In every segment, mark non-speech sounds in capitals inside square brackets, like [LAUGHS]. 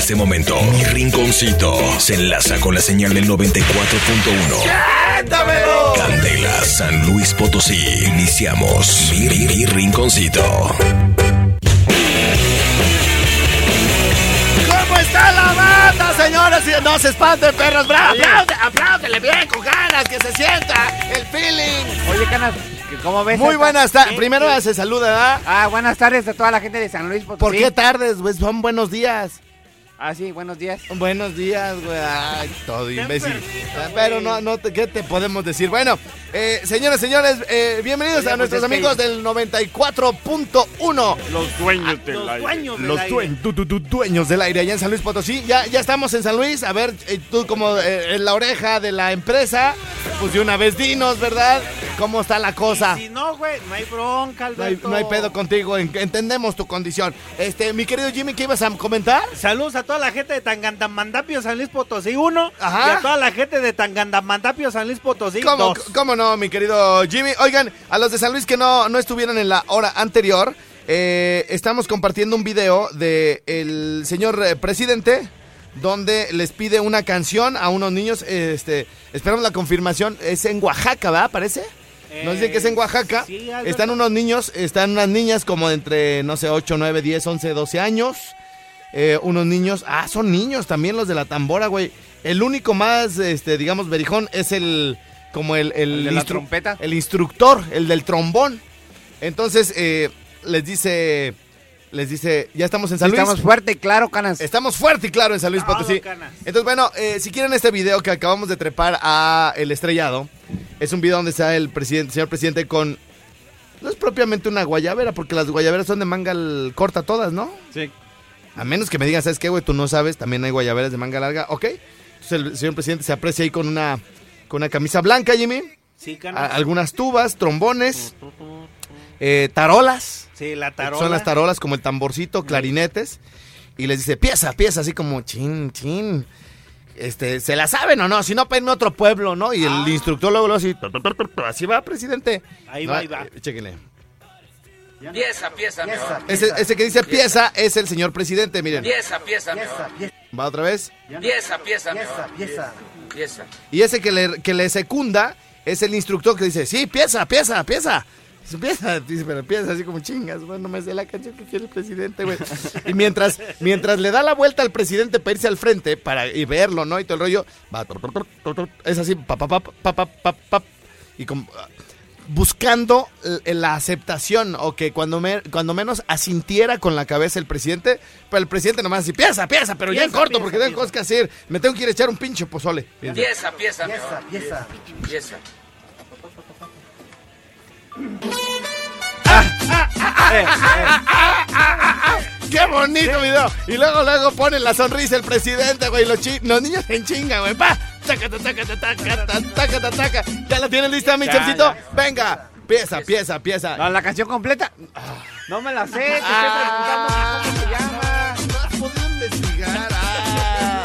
Este momento, mi rinconcito se enlaza con la señal del 94.1. Candela, San Luis Potosí. Iniciamos mi, mi- mi rinconcito. ¿Cómo está la banda, señores? Y no se espanten, perros. Bravo, aplaude, apláudele bien, con ganas, que se sienta el feeling. Oye, Canas, ¿cómo ves? Muy buenas tardes. Primero se saluda, ¿verdad? Ah, buenas tardes a toda la gente de San Luis Potosí. ¿Por qué tardes? Pues son buenos días. Ah, sí, buenos días. Buenos días, güey. Ay, todo imbécil. Pero no, no, te- ¿qué te podemos decir? Bueno, eh, señores, señores, eh, bienvenidos a Oye, pues nuestros amigos del 94.1. Los dueños del Los dueños del Los aire. duen- du- du- du- dueños del aire allá en San Luis Potosí. Ya, ya estamos en San Luis. A ver, eh, tú como eh, en la oreja de la empresa, pues de una vez dinos, ¿verdad? ¿Cómo está la cosa? Si no, güey, no hay bronca, No hay, Alberto. no hay pedo contigo, en- entendemos tu condición. Este, mi querido Jimmy, ¿qué ibas a comentar? Saludos a toda la gente de Tangandamandapio, San Luis Potosí 1 Ajá. y a toda la gente de Tangandamandapio, San Luis Potosí ¿Cómo, 2. cómo no, mi querido Jimmy? Oigan, a los de San Luis que no, no estuvieron en la hora anterior, eh, estamos compartiendo un video de el señor eh, presidente donde les pide una canción a unos niños. Este, esperamos la confirmación. Es en Oaxaca, ¿verdad? Parece. Nos dicen que es en Oaxaca. sí, están unos niños, están unas niñas como de entre, no sé, 8, 9, 10, 11, 12 años. Eh, unos niños, ah, son niños también los de la tambora, güey. El único más, este, digamos, berijón es el, como el, el, ¿El de la trompeta? el instructor, el del trombón. Entonces, eh, les dice, les dice, ya estamos en San Luis. Estamos fuerte y claro, Canas. Estamos fuerte y claro en San Luis Todo, Potosí. canas. Entonces, bueno, eh, si quieren este video que acabamos de trepar a El Estrellado, es un video donde está el presidente, señor presidente con... No es propiamente una guayabera, porque las guayaberas son de manga corta todas, ¿no? Sí. A menos que me digas, ¿sabes qué, güey? Tú no sabes, también hay guayaberas de manga larga, ¿ok? Entonces el señor presidente se aprecia ahí con una, con una camisa blanca, Jimmy. Sí, a- algunas tubas, trombones, eh, tarolas. Sí, la tarola. Son las tarolas como el tamborcito, clarinetes. Y les dice, pieza, pieza, así como chin, chin. Este, ¿se la saben o no? Si no, pedme otro pueblo, ¿no? Y el instructor luego, luego así, así va, presidente. Ahí va, ahí va. eh, chéquenle. Pieza, pieza, mejor. Ese, ese que dice pieza es el señor presidente, miren. Pieza, pieza, mejor. Va otra vez. Pieza, pieza, mejor. Pieza. Y ese que le, que le secunda es el instructor que dice, sí, pieza, pieza, pieza. Dice, Pieza, dice, pero pieza así como chingas, bueno, me sé la canción que quiere el presidente, güey. Y mientras, mientras le da la vuelta al presidente para irse al frente, para y verlo, ¿no? Y todo el rollo, va, tor, tor, tor, tor, tor, es así, pa, pa, pa, pa, pa, pa, pa, y como, ah, buscando la aceptación, o que cuando, me- cuando menos asintiera con la cabeza el presidente, pero el presidente nomás así, pieza, pieza, pero ya en Pieza, corto, pieza, porque tengo pieza. cosas que hacer, me tengo que ir a echar un pinche pozole. Pieza, pieza, mejor. Pieza. Pieza. ¡Qué bonito video! Y luego, luego pone la sonrisa el presidente, güey. Los, los niños en chinga, güey. ¡Pa! ¡Tácata, tácata, tácata, tácata, tácata! ¿Ya la tienes lista, mi chefcito? ya. Pieza, pieza, pieza, la canción completa. No me la sé, te estoy Ah. preguntando cómo se llama. No has podido investigar. ah.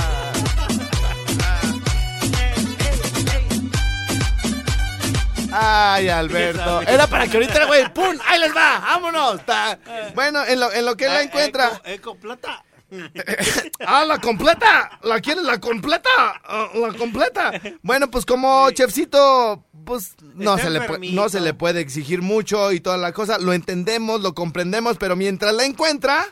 Ay, Alberto. Era para que ahorita, güey, ¡pum! ¡Ahí les va! ¡Vámonos! Ta- Bueno, en lo, en lo que él la encuentra. Eco, eco plata. [LAUGHS] ¡Ah, la completa! ¿La quieres la completa? Ah, la completa. Bueno, pues como chefcito, pues no Está se, le no se le puede exigir mucho y toda la cosa. Lo entendemos, lo comprendemos, pero mientras la encuentra,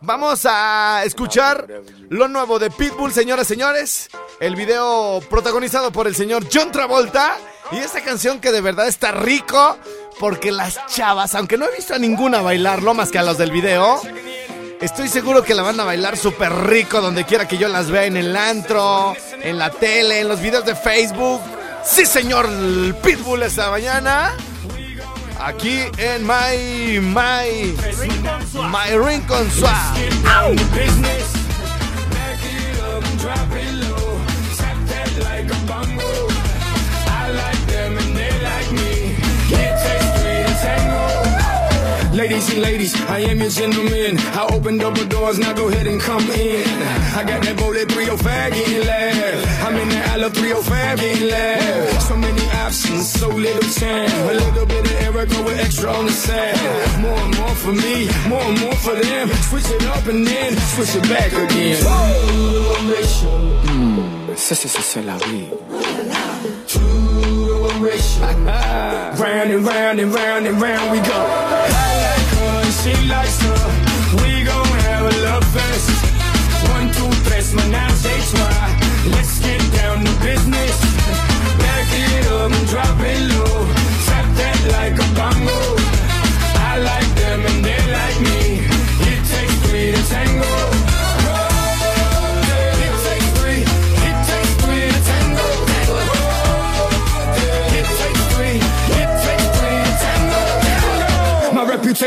vamos a escuchar lo nuevo de Pitbull, señoras y señores. El video protagonizado por el señor John Travolta. Y esta canción que de verdad está rico, porque las chavas, aunque no he visto a ninguna bailarlo más que a los del video, Estoy seguro que la van a bailar súper rico donde quiera que yo las vea en el antro, en la tele, en los videos de Facebook. Sí, señor Pitbull esta mañana. Aquí en My, My, My Rincon Swap. Ladies I am your gentleman. I opened up the doors, now go ahead and come in. I got that bullet 305 getting left. I'm in the Ala 305 getting left. So many options, so little time. A little bit of Erica with extra on the side. More and more for me, more and more for them. Switch it up and then switch it back again. Mm, ça, c'est ça, c'est la vie. round and round and round and round we go. She likes her. We gon' have a love fest. One, two, tres, menage a trois. Let's get down to business. Back it up and drop it low. Tap that like a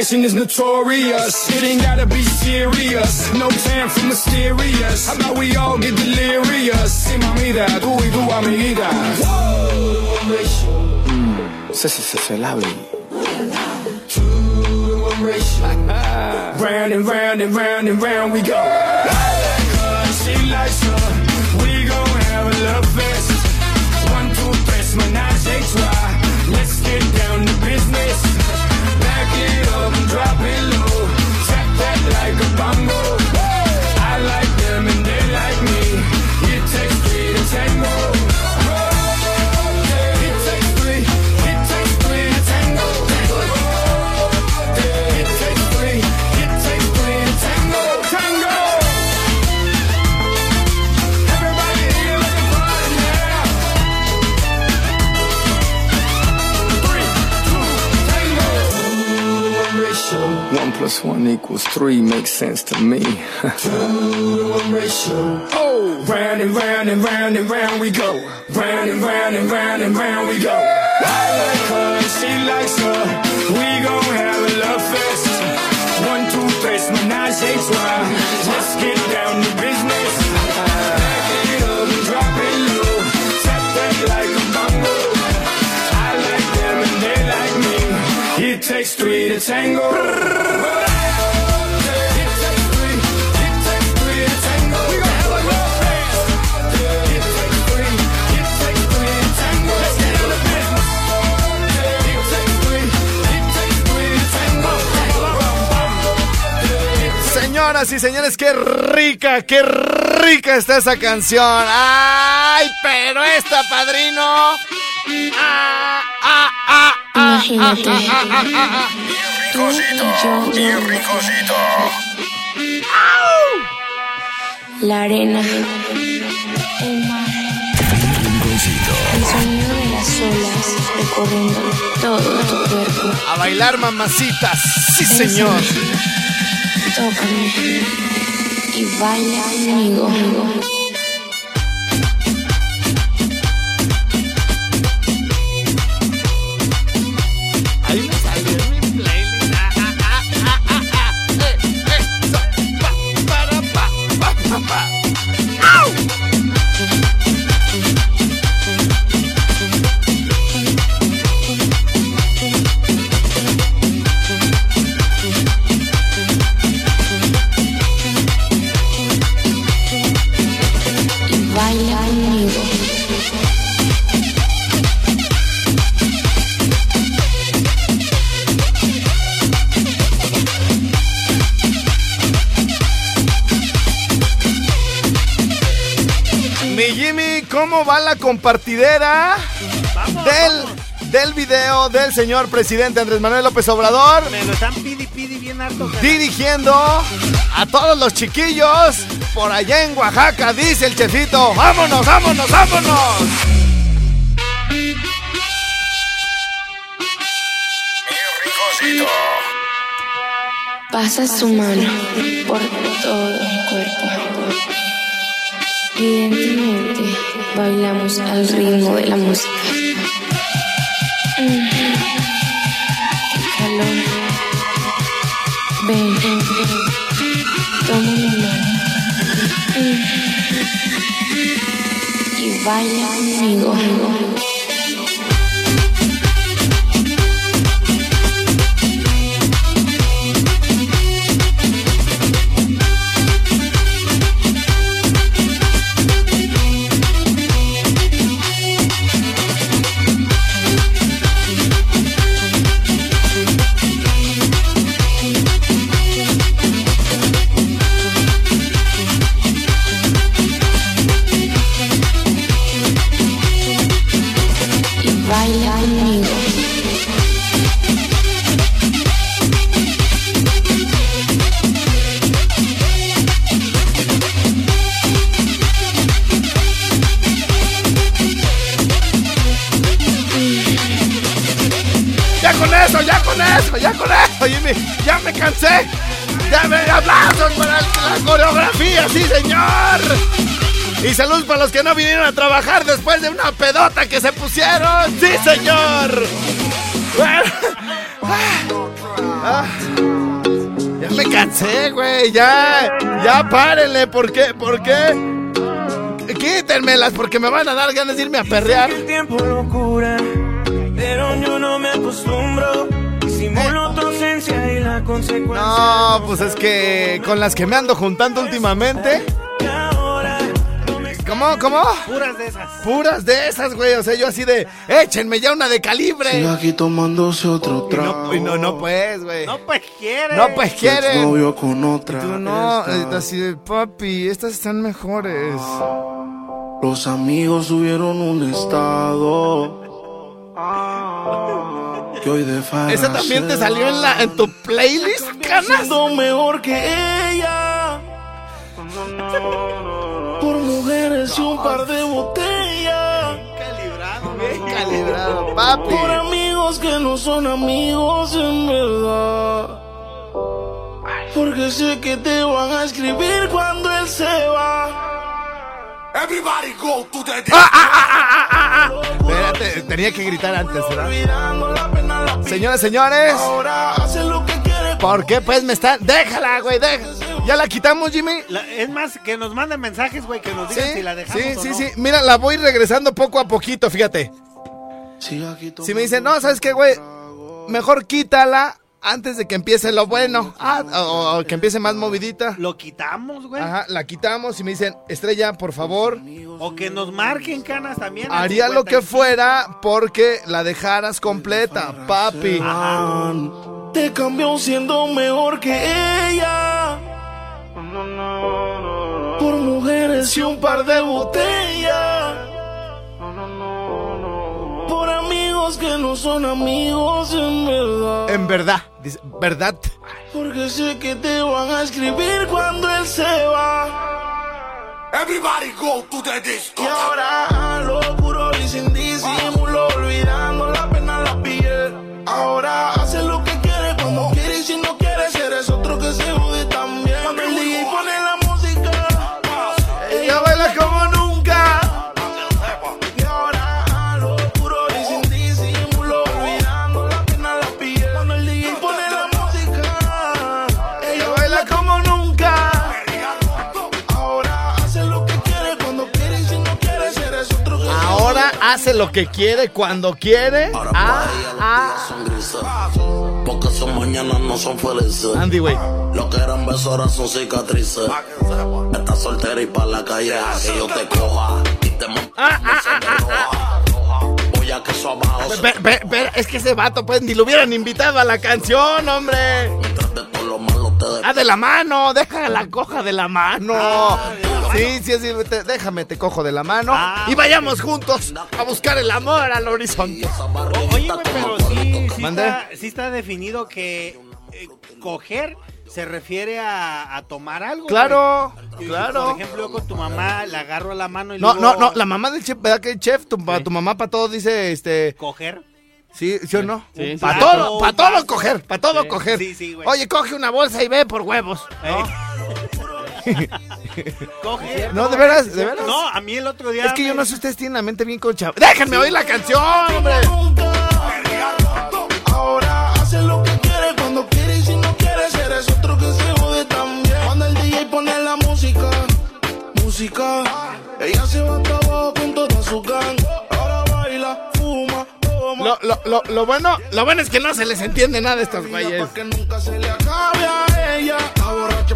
Is notorious. It ain't gotta be serious. No time for mysterious. How about we all get delirious? Sí, mamita, tú y tu amiguita. Ça, c'est ça, c'est la vie. Round and round and round and round we go. Drop it low. Tap that like a bongo. One plus one equals three makes sense to me. Two to one ratio. Oh, round and round and round and round we go. Round and round and round and round we go. I like her, she likes her. We gon' have a love fest. One, two, tres, menage a trois. Let's get three to tango. Señoras y señores, qué rica, qué rica está esa canción. ¡Ay, pero esta, padrino! ¡Ah, ah, ah, ah, Imagínate. ah, ah, ah! Tú y yo, yo. La arena. El mar. El sonido de las olas recorriendo todo tu cuerpo. A bailar, mamacitas. Sí, señor. Tócame. Y baila conmigo. ¿Cómo va la compartidera del, del video del señor presidente Andrés Manuel López Obrador Me lo están pidi pidi bien harto. cara. dirigiendo a todos los chiquillos por allá en Oaxaca, dice el chefito. ¡Vámonos, vámonos, vámonos! Pasa su mano por todo el cuerpo. Evidentemente, bailamos al ritmo de la música. Calor. Ven, ven, ven. Toma mi mano. Y baila conmigo. Los que no vinieron a trabajar después de una pedota que se pusieron. Sí, señor. Bueno. Ah. Ya me cansé, güey. Ya, ya párenle. ¿Por qué? ¿Por qué? Quítenmelas porque me van a dar ganas de irme a perrear. El tiempo locura, pero yo no me acostumbro. Simulo tu ausencia y la consecuencia. No, pues es que con las que me ando juntando últimamente. ¿Cómo? ¿Cómo? Puras de esas. Puras de esas, güey. O sea, yo así de, échenme ya una de calibre. Sigue aquí tomándose otro Y trago. no, y no, no pues, güey. No, pues quiere. No, pues quieren. Novio con otra. Tú no, así de, papi, estas están mejores. Los amigos subieron un estado. Que hoy de ¿Esa también te salió en, la, en tu playlist, canas? Mejor que ella. Mujeres y un par de botellas. Bien calibrado, papi. Por amigos que no son amigos en verdad. Porque sé que te van a escribir cuando él se va. Everybody go to the Espérate, tenía que gritar antes, ¿verdad? Señoras, señores. Ahora hace lo que quiere. ¿Por qué pues me están? Déjala, güey, déjala. ¿Ya la quitamos, Jimmy? La- es más, que nos manden mensajes, güey, que nos Sí, digan si la dejamos sí, o sí, no. sí. Mira, la voy regresando poco a poquito, fíjate. Aquí Si me dicen, no, ¿sabes qué, güey? Mejor quítala antes de que empiece lo bueno. Ah, o, o que empiece más movidita. Lo quitamos, güey. Ajá, la quitamos y me dicen, Estrella, por favor, O que nos marquen canas también. haría lo que 55. fuera porque la dejaras completa, papi. Te cambió siendo mejor que ella. Por mujeres y un par de botellas. Por amigos que no son amigos en verdad. En verdad, dice, ¿verdad? Porque sé que te van a escribir cuando él se va. Everybody go to the disco. Y ahora lo puro y sin disimulo, olvidando la hace lo que quiere cuando quiere. Ah, ah. son grises. Porque son mañanas no son felices. Andy, güey. Lo que eran besos ahora son cicatrices. Estás soltera y pa' la calle que yo te coja. Y te monte Voy a que eso abajo es que ese vato, pues, ni lo hubieran invitado a la canción, hombre. Ah, de la mano, déjala la coja de la mano. Sí, sí, sí, te- déjame, te cojo de la mano. Ah, y vayamos juntos a buscar el amor al horizonte. Oye, güey, pero sí, sí, está, sí está definido que eh, coger se refiere a, a tomar algo. Claro, güey. Claro. Por ejemplo, yo con tu mamá le agarro la mano y No, luego no, no, la mamá del chef, ¿verdad que el chef? Tu, tu mamá para todo dice, este... coger. Sí, ¿sí o no? Sí, sí, para sí. todo, para todo coger, para todo Sí, coger. sí, sí, güey. Oye, coge una bolsa y ve por huevos. Eh. Coge. No, de veras, de veras. No, a mí el otro día. Es que yo me- no sé, ustedes tienen la mente bien concha. ¡Déjenme oír la canción, hombre! Ahora hace lo que quiere cuando quiere y si no quiere eres otro que se jode también. Cuando el DJ pone la música, música. Ella se va hasta abajo con toda su gang. Ahora baila, fuma, toma. Lo, lo, lo, lo bueno, lo bueno es que no se les entiende nada a estos güeyes. Pa' que nunca se le acabe a ella. Está borracha,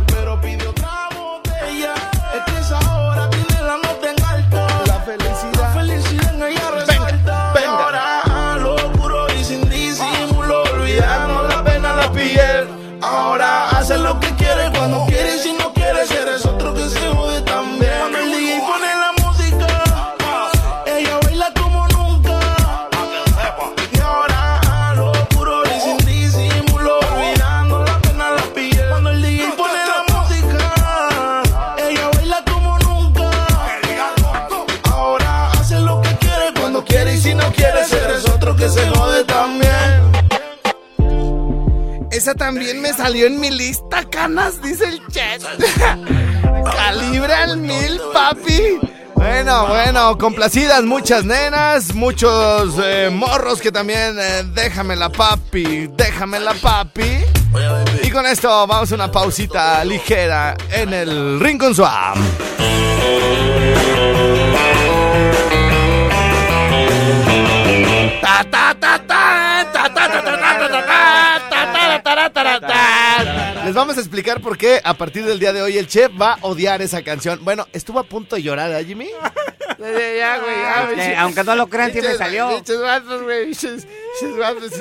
también me salió en mi lista, canas, dice el chat. [LAUGHS] Calibre al mil, papi. Bueno, bueno, complacidas muchas nenas, muchos eh, morros que también eh, déjame la papi, déjame la papi. Y con esto vamos a una pausita ligera en el Rincon Swam. Ta ta ta ta vamos a explicar por qué a partir del día de hoy el chef va a odiar esa canción. Bueno, estuvo a punto de llorar, ¿eh, Jimmy? Ya, güey, ya, Este, bicho. aunque no lo crean, sí me Bichos- salió. güey, bichos- bichos vatos.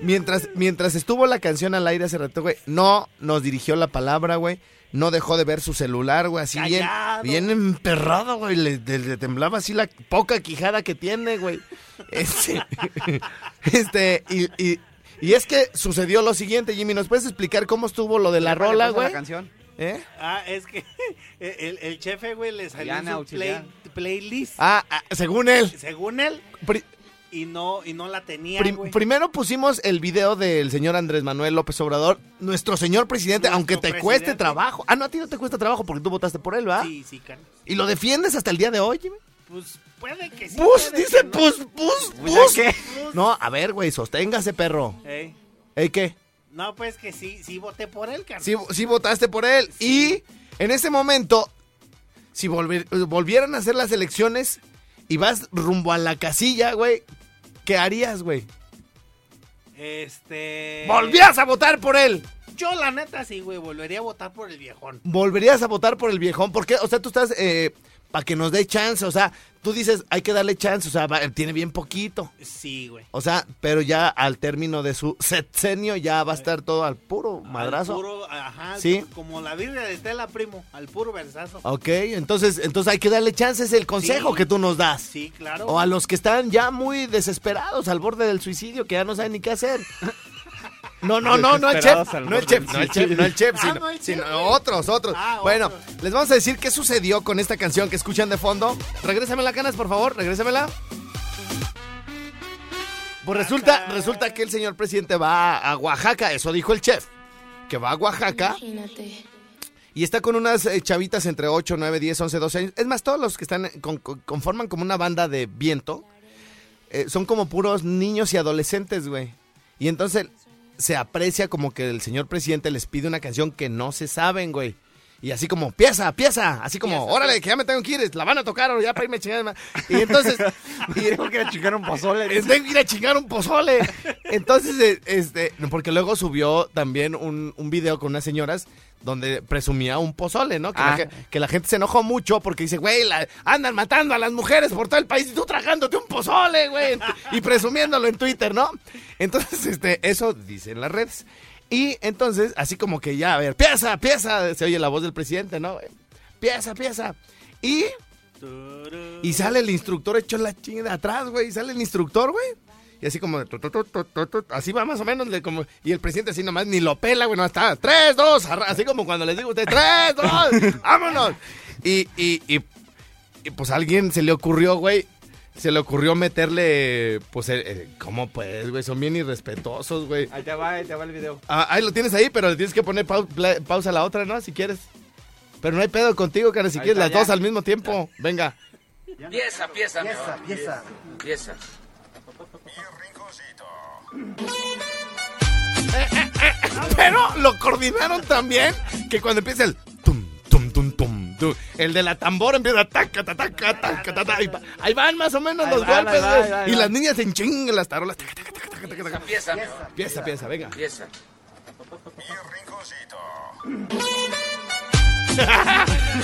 Mientras, mientras estuvo la canción al aire hace rato, güey, no nos dirigió la palabra, güey. No dejó de ver su celular, güey, así bien, bien emperrado, güey. Le, le- le temblaba así la poca quijada que tiene, güey. Este, [LAUGHS] este, y, y, y es que sucedió lo siguiente, Jimmy. ¿Nos puedes explicar cómo estuvo lo de la ¿Qué le rola, puso la güey? canción? ¿Eh? Ah, es que [LAUGHS] el, el chefe, güey, le salió Diana su play- playlist. Ah, ah, según él. Según él, Pri- y no, y no la tenía, Prim- güey. primero pusimos el video del señor Andrés Manuel López Obrador, nuestro señor presidente, Nuestro aunque te presidente. cueste trabajo. Ah, no, a ti no te cuesta trabajo porque tú votaste por él, ¿verdad? Sí, sí, can- Y lo defiendes hasta el día de hoy, Jimmy. Pues puede que sí. Pus, puede dice que no. pus, pus, Pues, pus. ¿qué? No, a ver, güey, sosténgase, perro. Ey. ¿Ey qué? No, pues que sí, sí voté por él, carnal. Sí, sí votaste por él. Y en ese momento, si volvieran a hacer las elecciones y vas rumbo a la casilla, güey, ¿qué harías, güey? Este. Volvías a votar por él. Yo, la neta, sí, güey, volvería a votar por el viejón. volverías a votar por el viejón. ¿Por qué? O sea, tú estás para que nos dé chance. O sea, tú dices, hay que darle chance. O sea, va- tiene bien poquito. Sí, güey. O sea, pero ya al término de su sexenio ya va a estar todo al puro madrazo. Al puro, ajá, Sí. como la Biblia de Tela, primo, al puro versazo. Ok, entonces, entonces hay que darle chance. Es el consejo Sí. que tú nos das. Sí, claro. O a los que están ya muy desesperados al borde del suicidio, que ya no saben ni qué hacer. [LAUGHS] No, no, no, no el chef, no el chef, no el chef, no el chef, Ah, sino, no el chef. sino otros, otros. Ah, bueno, otros. les vamos a decir qué sucedió con esta canción que escuchan de fondo. Regrésamela, canas, por favor, regrésamela. Pues resulta, resulta que el señor presidente va a Oaxaca, eso dijo el chef, que va a Oaxaca Imagínate. y está con unas eh, chavitas entre 8, 9, 10, 11, 12 años. Es más, todos los que están con- con- conforman como una banda de viento. eh, son como puros niños y adolescentes, güey. Y entonces se aprecia como que el señor presidente les pide una canción que no se saben, güey. Y así como, pieza, pieza, así como, Pieza, órale, que ya me tengo que ir, la van a tocar o ya para irme a chingar. Y entonces, [LAUGHS] y, Tengo que ir a chingar un pozole. es de ir a chingar un pozole. Entonces, eh, este, porque luego subió también un, un video con unas señoras donde presumía un pozole, ¿no? Que, la, Ah. ge- que la gente se enojó mucho porque dice, güey, la- andan matando a las mujeres por todo el país y tú tragándote un pozole, güey. Y presumiéndolo en Twitter, ¿no? Entonces, este, eso dicen las redes. Y entonces, así como que ya, a ver, pieza, pieza, se oye la voz del presidente, ¿no? Pieza, pieza. Y y sale el instructor hecho la chinga de atrás, güey. Y sale el instructor, güey. Y así como, tu, tu, así va más o menos. como, y el presidente así nomás ni lo pela, güey. No está, tres, dos, así como cuando les digo a ustedes, tres, dos, [LAUGHS] vámonos. Y, y, y, y, pues a alguien se le ocurrió, güey. Se le ocurrió meterle, pues, eh, eh, ¿cómo pues, güey? Son bien irrespetuosos, güey. Ahí te va, ahí te va el video. Ah, ahí lo tienes ahí, pero le tienes que poner pau- pla- pausa a la otra, ¿no? Si quieres. Pero no hay pedo contigo, cara, si Ahí quieres está, las ya. dos al mismo tiempo. Venga. Pieza, pieza, Pieza, mejor. pieza. Pieza. Pero lo coordinaron también que cuando empieza el tum, tú. El de la tambora empieza taca, taca, taca, taca, taca, ahí va- Ahí van más o menos Ahí los golpes, va, va, Y va. las niñas en ching, las tarolas. taca, taca, taca, taca, taca, taca. Pieza. Pieza, pieza, venga. Pieza. [LAUGHS]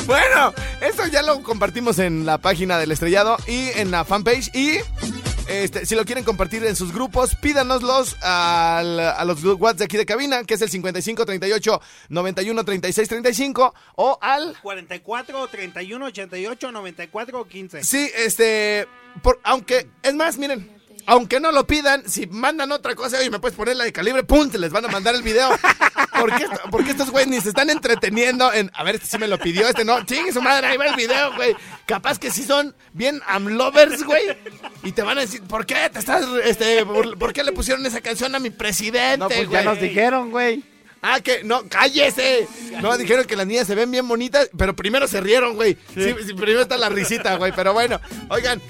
Bueno, esto ya lo compartimos en la página del estrellado y en la fanpage. Y este, si lo quieren compartir en sus grupos, pídanoslos al- a los WhatsApp de aquí de cabina, que es el 55 38 91 36 35 o al 44, 31, 88, 94, 15. Sí, este, por- aunque, es más, miren, aunque no lo pidan, si mandan otra cosa, oye, me puedes poner la de calibre, pum, te les van a mandar el video. Porque, esto- porque estos güeyes ni se están entreteniendo en, a ver, este sí me lo pidió, este no, chingue su madre, ahí va el video, güey. Capaz que sí son bien amlovers, güey. Y te van a decir, ¿por qué te estás, este, por, por qué le pusieron esa canción a mi presidente, No, pues ya nos dijeron, güey. Ah, que no, cállese. No, dijeron que las niñas se ven bien bonitas, pero primero se rieron, güey. Sí, sí, primero está la risita, güey. Pero bueno, oigan.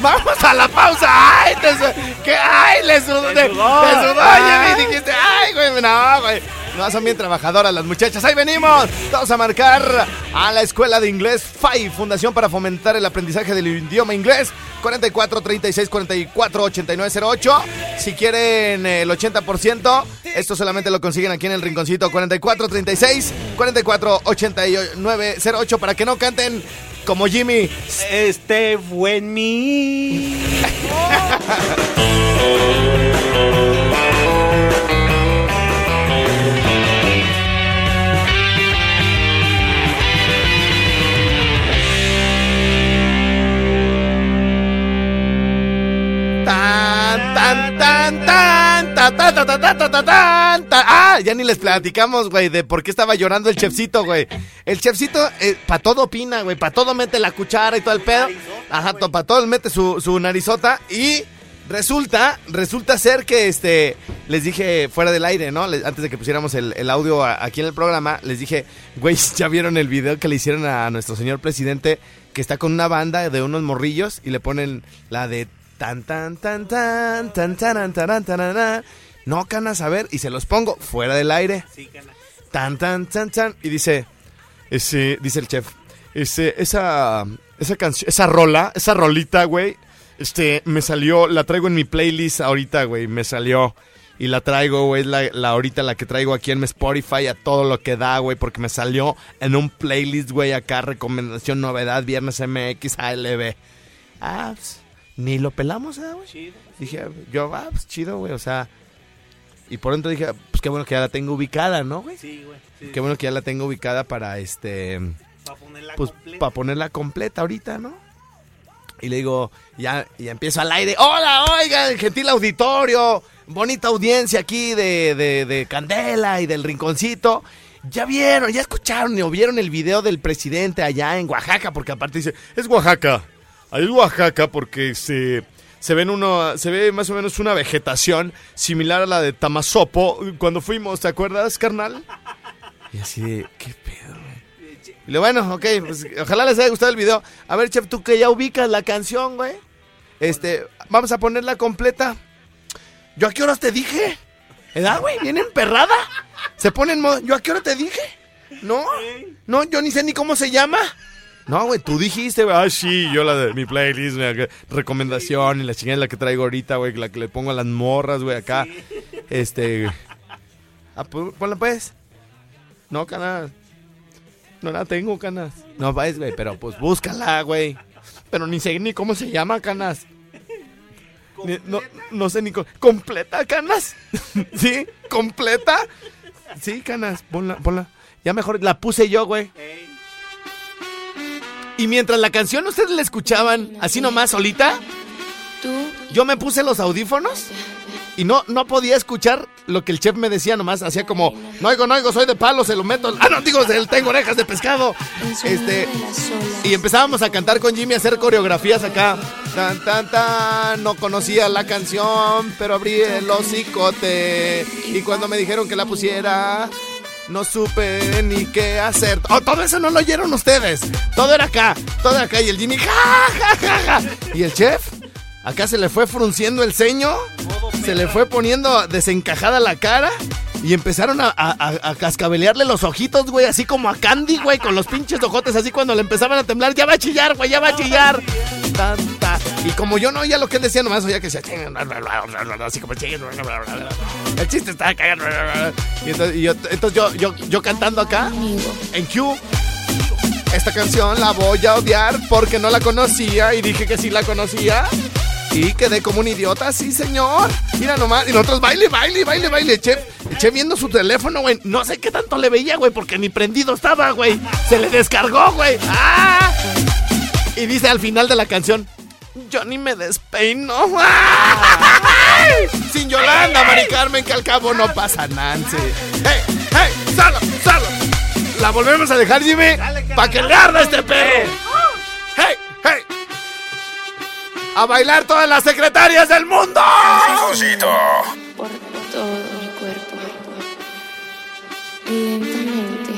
Vamos a la pausa. ¡Ay! Te ¿Qué? ¡Ay! Le sudó. Te sudó. sudó. Ay. Me dijiste, ¡ay, güey! No, güey. No, son bien trabajadoras las muchachas. Ahí venimos. Todos a marcar a la Escuela de Inglés FAI, Fundación para Fomentar el Aprendizaje del Idioma Inglés. 44 36 44 89 08. Si quieren el 80%, esto solamente lo consiguen aquí en el rinconcito. 44 36 44 89 08 para que no canten como Jimmy. Este fue en mí. tan tan tan tan ta ta ta ta ta ta ta Ah, ya ni les platicamos, güey, de por qué estaba llorando el chefcito, güey. El chefcito, eh, para todo opina, güey, para todo mete la cuchara y todo el pedo. Ajá, para todo mete su, narizota y resulta, resulta ser que, este, les dije fuera del aire, ¿no? Antes de que pusiéramos el, audio aquí en el programa, les dije, güey, ¿ya vieron el video que le hicieron a nuestro señor presidente? Que está con una banda de unos morrillos y le ponen la de tan tan tan tan tan tan tan tan tan tan no canas a ver y se los pongo fuera del aire tan tan tan tan y dice ese dice el chef ese esa esa canción esa rola esa rolita güey este me salió la traigo en mi playlist ahorita güey me salió y la traigo, güey, la, la ahorita la que traigo aquí en mi Spotify a todo lo que da, güey, porque me salió en un playlist, güey, acá, recomendación, novedad, Viernes MX, ALB. Ah, pues, ni lo pelamos, ¿eh, güey? Dije, yo, ah, pues chido, güey, o sea. Y por dentro dije, pues qué bueno que ya la tengo ubicada, ¿no, güey? Sí, güey. sí. Qué bueno que ya la tengo ubicada para este. Pa' ponerla Pues completa. para ponerla completa ahorita, ¿no? Y le digo, ya, y empiezo al aire. Hola, oigan, gentil auditorio. Bonita audiencia aquí de, de, de Candela y del Rinconcito. Ya vieron, ya escucharon o vieron el video del presidente allá en Oaxaca, porque aparte dice, es Oaxaca. Ahí es Oaxaca porque se, se ven uno, se ve más o menos una vegetación similar a la de Tamazopo cuando fuimos, ¿te acuerdas, carnal? Y así de, ¿qué pedo, le bueno, ok, pues ojalá les haya gustado el video. A ver, chef, tú que ya ubicas la canción, güey. Este, vamos a ponerla completa. ¿Yo a qué horas te dije? ¿Edad, güey? ¿Viene emperrada? Se pone en modo, ¿yo a qué hora te dije? ¿No? No, yo ni sé ni cómo se llama. No, güey, tú dijiste, güey. Ah, sí, yo la de mi playlist, acá, recomendación y la chingada la que traigo ahorita, güey, la que le pongo a las morras, güey, acá. Este. Ah, pues, ponla pues. No, canas. No la tengo, canas. No, pues, güey, pero pues búscala, güey. Pero ni sé ni cómo se llama, canas. Ni- no, no sé ni cómo. ¿Completa, canas? [LAUGHS] ¿Sí? ¿Completa? Sí, canas, ponla, ponla. Ya mejor la puse yo, güey. Y mientras la canción ustedes la escuchaban así nomás solita, yo me puse los audífonos y no, no podía escuchar lo que el chef me decía nomás. Hacía como, no oigo, no oigo, soy de palo, se lo meto. Ah, no, digo, tengo orejas de pescado. Este, y empezábamos a cantar con Jimmy, a hacer coreografías acá. Tan, tan, tan, no conocía la canción, pero abrí el hocicote. Y cuando me dijeron que la pusiera, no supe ni qué hacer. Oh, todo eso no lo oyeron ustedes. Todo era acá, todo era acá. Y el Jimmy, ja, ja, ja, ja. Y el chef, acá se le fue frunciendo el ceño, se le fue poniendo desencajada la cara. Y empezaron a, a- cascabelearle los ojitos, güey, así como a Candy, güey, con los pinches ojotes, así cuando le empezaban a temblar, ya va a chillar, güey, ya va a chillar. Ta, ta. Y como yo no oía lo que él decía, nomás oía que decía, así como el chiste estaba cagando. Y entonces, y yo, entonces yo, yo, yo cantando acá, en Q, esta canción la voy a odiar porque no la conocía y dije que sí la conocía. Y quedé como un idiota, sí, señor. Mira nomás. Y nosotros baile, baile, baile, baile. Che, che viendo su teléfono, güey. No sé qué tanto le veía, güey, porque ni prendido estaba, güey. Se le descargó, güey. ¡Ah! Y dice al final de la canción, yo ni me despeino. ¡Ay! Sin Yolanda, Mari Carmen, que al cabo no pasa Nancy. ¡Hey, hey! ¡Salo, salo! La volvemos a dejar, Jimmy, para que le arda este perro. ¡Hey, hey! ¡A bailar todas las secretarias del mundo! por todo mi cuerpo. Lentamente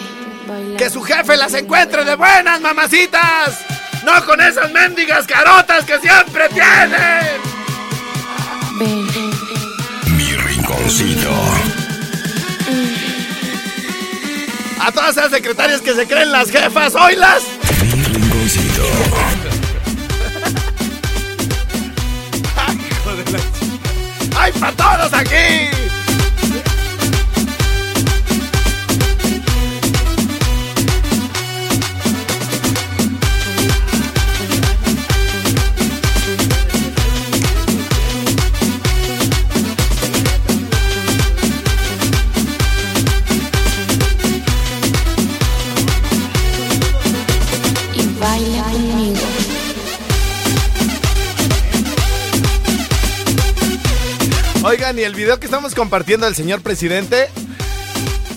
bailando. ¡Que su jefe las encuentre de buenas, mamacitas! ¡No con esas mendigas carotas que siempre tienen! Mi rinconcito. A todas esas secretarias que se creen las jefas, ¡oilas! Mi rinconcito. ¡Ay, para todos aquí! Que estamos compartiendo del señor presidente.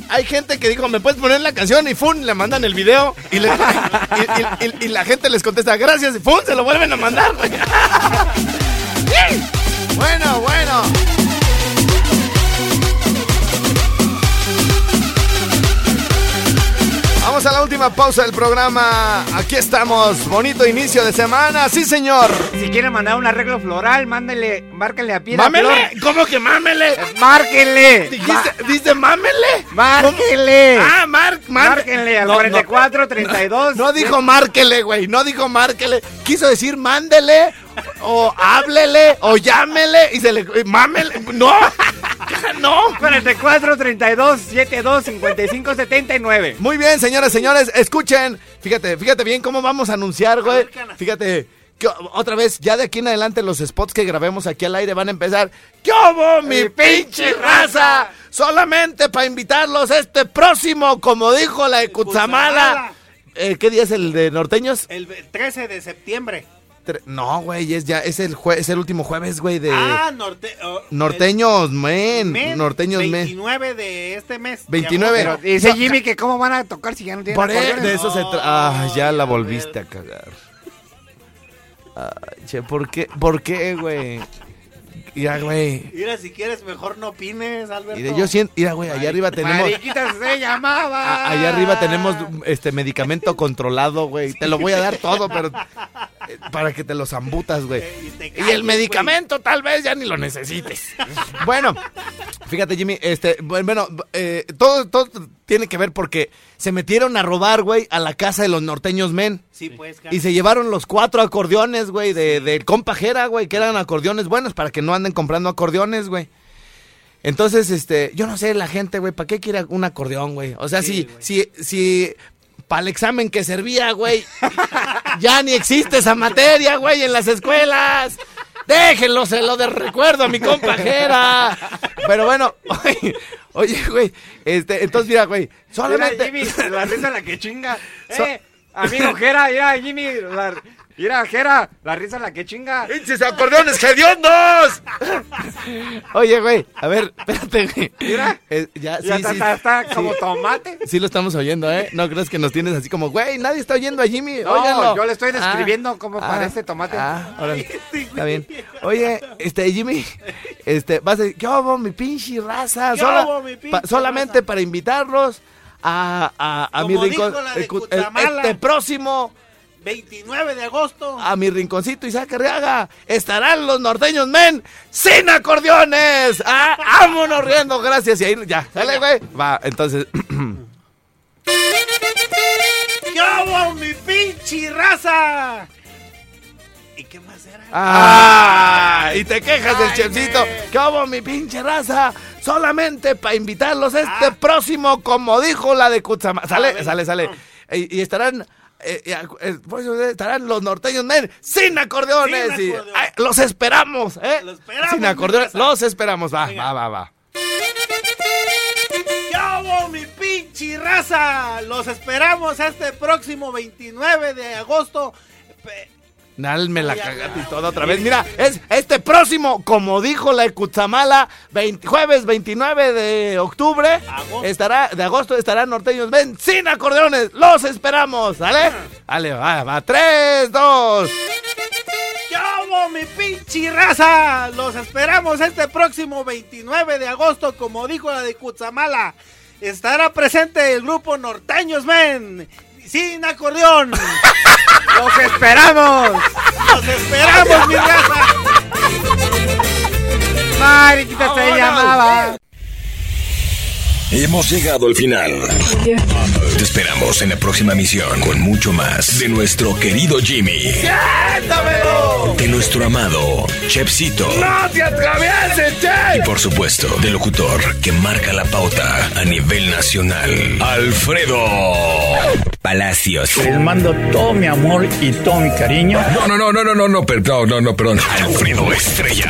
Hay gente que dijo, ¿me puedes poner la canción? Y ¡fun! Le mandan el video. Y, la gente les contesta, gracias. Y ¡fun! Se lo vuelven a mandar. [LAUGHS] bueno, bueno. Última pausa del programa. Aquí estamos. Bonito inicio de semana. Sí, señor. Si quieren mandar un arreglo floral, mándenle, márquenle a pie. ¡Mámele! ¿Cómo que mámele? ¡Márquenle! ¿Dijiste, ¿Dice mámele? ¡Márquenle! Ah, mar, mar- Márquenle al No, no. 44 32. No dijo márquele, güey. No dijo márquele. Quiso decir mándele, o háblele, o llámele, y se le. Mámele. No. [LAUGHS] No. 44 32 72 55 79. Muy bien, señoras, señores, escuchen. Fíjate, fíjate bien cómo vamos a anunciar, güey. Fíjate. que otra vez, ya de aquí en adelante los spots que grabemos aquí al aire van a empezar. ¿Qué hubo, mi pinche raza? Solamente para invitarlos este próximo, como dijo la de Cutzamala. Eh, ¿Qué día es el de norteños? El 13 de septiembre. No, güey, es ya, es el jue- es el último jueves, güey, de Ah, norte, oh, Norteños Men, mes Norteños Men. 29 de este mes. 29. Pero dice Jimmy que cómo van a tocar si ya no tienen Por acordeones. de eso se trata. Ah, ya la volviste a cagar. Ay, che, ¿por qué? ¿Por qué, güey? Mira, güey. Mira, si quieres, mejor no opines, Alberto. Mira, yo siento, mira, güey, allá arriba tenemos Mariquitas se llamaba. a- allá arriba tenemos este medicamento controlado, güey. Te lo voy a dar todo, pero para que te lo zambutas, güey. Y el medicamento tal vez ya ni lo necesites. [LAUGHS] Bueno, fíjate, Jimmy, este, bueno, eh, todo, todo tiene que ver porque se metieron a robar, güey, a la casa de los norteños men. Sí, pues, Y se llevaron los cuatro acordeones, güey, de, del compa Jera, güey, que eran acordeones buenos para que no anden comprando acordeones, güey. Entonces, este, yo no sé, la gente, güey, ¿para qué quiere un acordeón, güey? O sea, si, si, si para el examen que servía, güey, ya ni existe esa materia, güey, en las escuelas. Déjenlo, se lo de recuerdo a mi compajera. Pero bueno, oye, oye, güey, este, entonces mira, güey, solamente... Mira, Jimmy, la risa la que chinga. Eh, amigo Jera, mira, Jimmy, la, mira, Jera, la risa la que chinga. ¡Pinches acordeones hediondos! [LAUGHS] Oye, güey, a ver, espérate, güey. Mira. Eh, ya, sí, Ya sí. está, está, está sí. como tomate. Sí lo estamos oyendo, ¿eh? No crees que nos tienes así como, güey, nadie está oyendo a Jimmy, No, óiganlo. yo le estoy Ah, describiendo cómo ah, parece tomate. Ah, órale, está bien. Oye, este, Jimmy, este, vas a decir, ¿qué hubo, mi pinche raza? ¿Qué Sola- mi pinche pa- solamente para invitarlos a, a, a mi Como rincón. dijo la de el el- este próximo 29 de agosto. a mi rinconcito Isaac Arriaga estarán los norteños men sin acordeones. Ah, vámonos riendo, gracias. Y ahí ya, sale, güey. Va, entonces. [CLEARS THROAT] ¿Qué hago, mi pinche raza? ¿Y qué más era? Ah, y te quejas del chefcito. ¿Qué hago, mi pinche raza? Solamente para invitarlos este Ah. próximo, como dijo la de Cutzama. Sale, ven. sale, sale. Y, y estarán. Eh, eh, pues, estarán los norteños men sin acordeones. Sin y- ay, los esperamos, ¿eh? Los esperamos, sin acordeones. Los esperamos. Va, Venga. va, va, va. ¿Qué hago, mi pinche raza? Los esperamos este próximo 29 de agosto. Dale, me la cagaste y todo otra vez. Mira, es este próximo, como dijo la de Cutzamala, 20 jueves 29 de octubre, Agosto. estará, de agosto estarán norteños. Ven, sin acordeones, los esperamos, ¿sale? Dale, va, va, 3, 2. ¿Qué hago, mi pinche raza? Los esperamos este próximo 29 de agosto, como dijo la de Cutzamala. Estará presente el grupo Norteños Men, sin acordeón. [LAUGHS] ¡Los esperamos! Los esperamos, mi raza. Mariquita se llamaba. Hemos llegado al final. Te esperamos en la próxima misión con mucho más de nuestro querido Jimmy. De nuestro amado Chepsito. ¡No te atravieses, Che! Y por supuesto, del locutor que marca la pauta a nivel nacional, Alfredo Palacios. Les mando todo mi amor y todo mi cariño. No, no, no, no, no, no, no, perdón, no, no, perdón. Alfredo Estrella.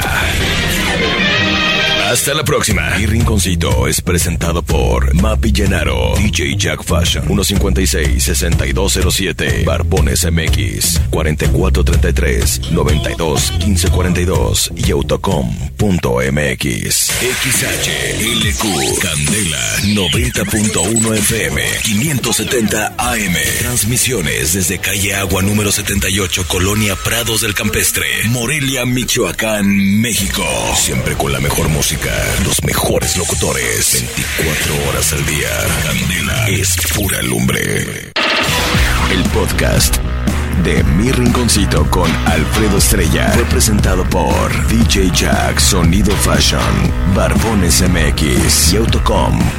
Hasta la próxima. Mi rinconcito es presentado por Mapi Llenaro, DJ Jack Fashion, 156-6207, Barbones MX, 4433-921542 y autocom.mx. XHLQ, Candela, 90.1 FM, 570 AM. Transmisiones desde calle Agua número 78, Colonia Prados del Campestre, Morelia, Michoacán, México. Siempre con la mejor los mejores locutores, 24 horas al día. Candela es pura lumbre. El podcast de Mi Rinconcito con Alfredo Estrella fue presentado por DJ Jack Sonido Fashion, Barbones MX y Autocom.mx.